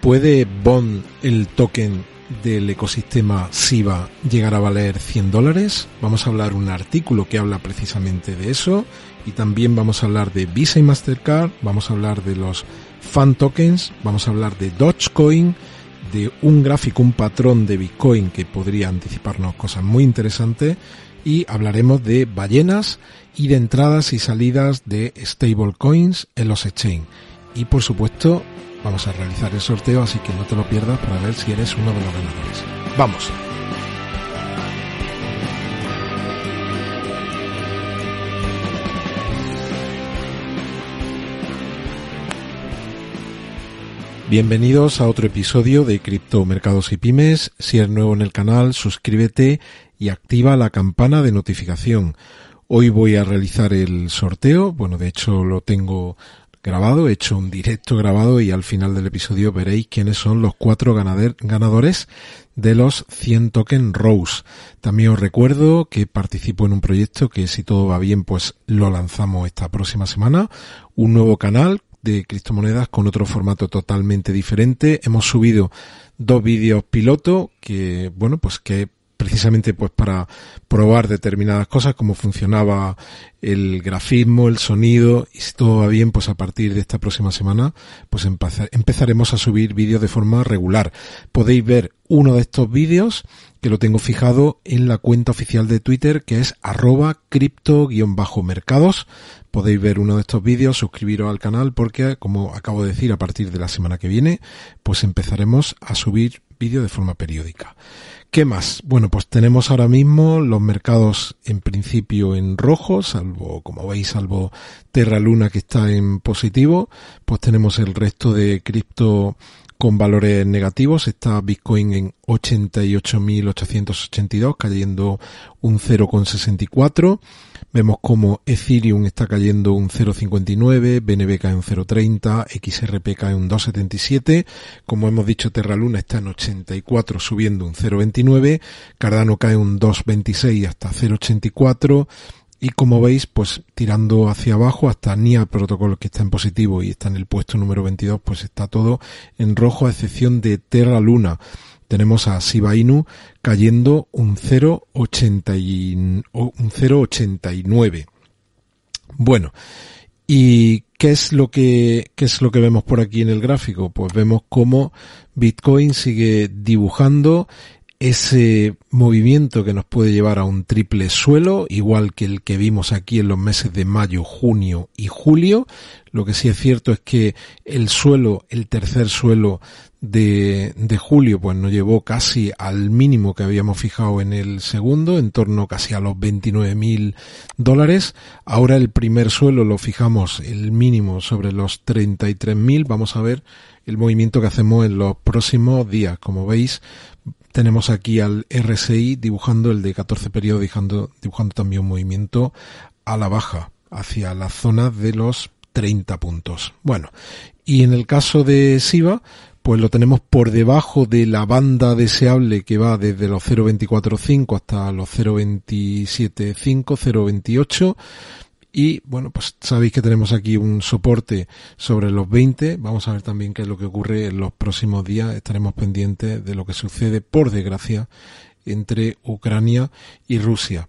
¿Puede Bond, el token del ecosistema SIBA, llegar a valer 100 dólares? Vamos a hablar un artículo que habla precisamente de eso y también vamos a hablar de Visa y Mastercard, vamos a hablar de los fan tokens, vamos a hablar de Dogecoin, de un gráfico, un patrón de Bitcoin que podría anticiparnos cosas muy interesantes y hablaremos de ballenas y de entradas y salidas de stablecoins en los exchange. Y por supuesto, vamos a realizar el sorteo, así que no te lo pierdas para ver si eres uno de los ganadores. ¡Vamos! Bienvenidos a otro episodio de Cripto Mercados y Pymes. Si eres nuevo en el canal, suscríbete y activa la campana de notificación. Hoy voy a realizar el sorteo. Bueno, de hecho lo tengo grabado, he hecho un directo grabado y al final del episodio veréis quiénes son los cuatro ganadores de los 100 token Rose. También os recuerdo que participo en un proyecto que si todo va bien pues lo lanzamos esta próxima semana. Un nuevo canal de criptomonedas con otro formato totalmente diferente. Hemos subido dos vídeos piloto que, bueno, pues que precisamente pues para probar determinadas cosas, como funcionaba el grafismo, el sonido, y si todo va bien, pues a partir de esta próxima semana, pues empezaremos a subir vídeos de forma regular. Podéis ver uno de estos vídeos que lo tengo fijado en la cuenta oficial de Twitter que es arroba cripto-mercados. Podéis ver uno de estos vídeos, suscribiros al canal porque, como acabo de decir, a partir de la semana que viene, pues empezaremos a subir vídeos de forma periódica. ¿Qué más? Bueno, pues tenemos ahora mismo los mercados en principio en rojo, salvo, como veis, salvo Terra Luna que está en positivo, pues tenemos el resto de cripto con valores negativos. Está Bitcoin en 88.882, cayendo un 0,64. Vemos como Ethereum está cayendo un 0,59, BNB cae un 0,30, XRP cae un 2,77. Como hemos dicho, Terra Luna está en 84 subiendo un 0,29, Cardano cae un 2,26 hasta 0,84. Y como veis, pues tirando hacia abajo hasta NIA Protocol que está en positivo y está en el puesto número 22, pues está todo en rojo a excepción de Terra Luna tenemos a Shiba cayendo un 0,89. Bueno, ¿y qué es lo que qué es lo que vemos por aquí en el gráfico? Pues vemos cómo Bitcoin sigue dibujando ese movimiento que nos puede llevar a un triple suelo, igual que el que vimos aquí en los meses de mayo, junio y julio. Lo que sí es cierto es que el suelo, el tercer suelo de, de julio, pues nos llevó casi al mínimo que habíamos fijado en el segundo, en torno casi a los 29 mil dólares. Ahora el primer suelo lo fijamos el mínimo sobre los 33 mil. Vamos a ver el movimiento que hacemos en los próximos días. Como veis, tenemos aquí al RSI dibujando el de 14 periodos, dibujando, dibujando también un movimiento a la baja, hacia la zona de los 30 puntos. Bueno, y en el caso de SIVA, pues lo tenemos por debajo de la banda deseable que va desde los 0.245 hasta los 0.275, 0.28 y bueno, pues sabéis que tenemos aquí un soporte sobre los 20. Vamos a ver también qué es lo que ocurre en los próximos días. Estaremos pendientes de lo que sucede, por desgracia, entre Ucrania y Rusia.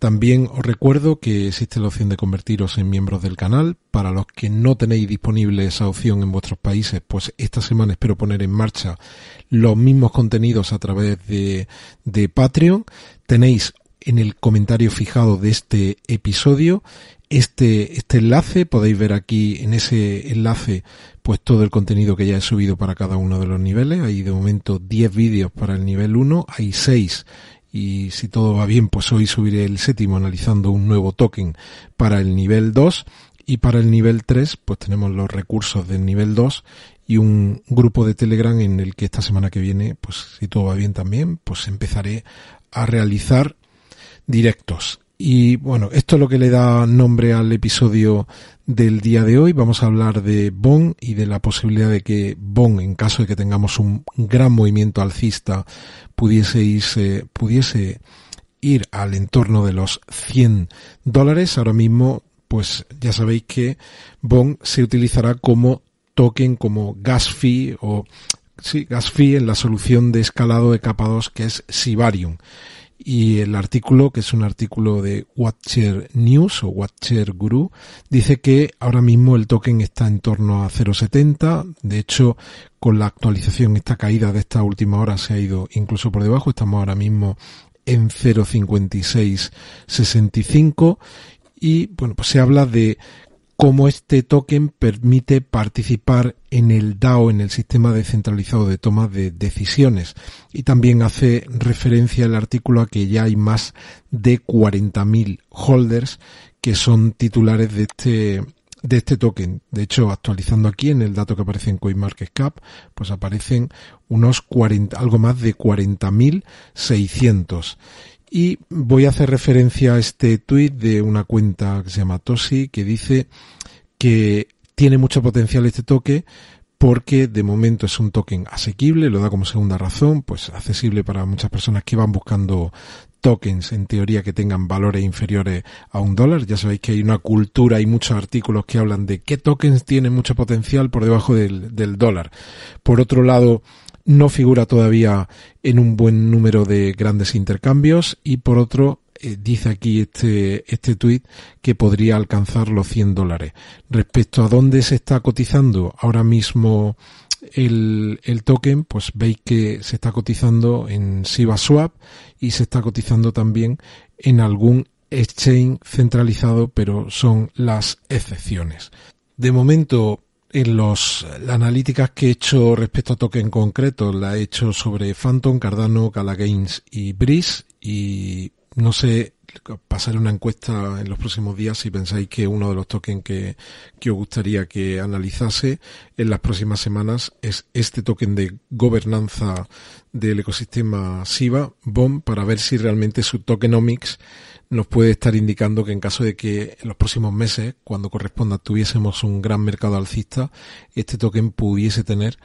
También os recuerdo que existe la opción de convertiros en miembros del canal. Para los que no tenéis disponible esa opción en vuestros países, pues esta semana espero poner en marcha los mismos contenidos a través de, de Patreon. Tenéis en el comentario fijado de este episodio este, este enlace. Podéis ver aquí en ese enlace pues todo el contenido que ya he subido para cada uno de los niveles. Hay de momento 10 vídeos para el nivel 1, hay 6 y si todo va bien pues hoy subiré el séptimo analizando un nuevo token para el nivel 2 y para el nivel 3 pues tenemos los recursos del nivel 2 y un grupo de Telegram en el que esta semana que viene, pues si todo va bien también, pues empezaré a realizar directos. Y bueno, esto es lo que le da nombre al episodio del día de hoy. Vamos a hablar de BON y de la posibilidad de que BON, en caso de que tengamos un gran movimiento alcista, pudiese irse, pudiese ir al entorno de los 100 dólares. Ahora mismo, pues ya sabéis que BON se utilizará como token, como gas fee o sí, gas fee en la solución de escalado de capa 2 que es Sibarium y el artículo, que es un artículo de Watcher News o Watcher Guru, dice que ahora mismo el token está en torno a 0.70. De hecho, con la actualización, esta caída de esta última hora se ha ido incluso por debajo. Estamos ahora mismo en 0.5665 y bueno, pues se habla de cómo este token permite participar en el DAO, en el sistema descentralizado de toma de decisiones. Y también hace referencia el artículo a que ya hay más de 40.000 holders que son titulares de este de este token. De hecho, actualizando aquí en el dato que aparece en CoinMarketCap, pues aparecen unos 40, algo más de 40.600. Y voy a hacer referencia a este tweet de una cuenta que se llama Tosi que dice que tiene mucho potencial este toque porque de momento es un token asequible, lo da como segunda razón, pues accesible para muchas personas que van buscando tokens en teoría que tengan valores inferiores a un dólar. Ya sabéis que hay una cultura y muchos artículos que hablan de qué tokens tienen mucho potencial por debajo del, del dólar. Por otro lado, no figura todavía en un buen número de grandes intercambios y por otro eh, dice aquí este, este tweet que podría alcanzar los 100 dólares. Respecto a dónde se está cotizando ahora mismo el, el token, pues veis que se está cotizando en Siva Swap y se está cotizando también en algún exchange centralizado, pero son las excepciones. De momento, en los analíticas que he hecho respecto a token concreto, la he hecho sobre Phantom, Cardano, Gains y Breeze y no sé, pasaré una encuesta en los próximos días si pensáis que uno de los tokens que, que os gustaría que analizase en las próximas semanas es este token de gobernanza del ecosistema SIVA, BOM, para ver si realmente su tokenomics nos puede estar indicando que en caso de que en los próximos meses, cuando corresponda, tuviésemos un gran mercado alcista, este token pudiese tener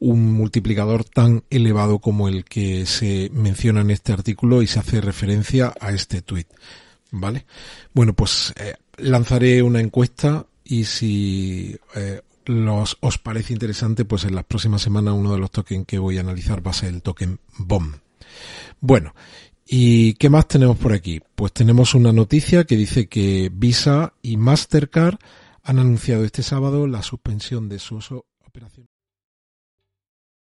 un multiplicador tan elevado como el que se menciona en este artículo y se hace referencia a este tweet. ¿Vale? Bueno, pues eh, lanzaré una encuesta y si eh, los, os parece interesante, pues en las próximas semanas uno de los tokens que voy a analizar va a ser el token BOM. Bueno, ¿Y qué más tenemos por aquí? Pues tenemos una noticia que dice que Visa y Mastercard han anunciado este sábado la suspensión de su operación.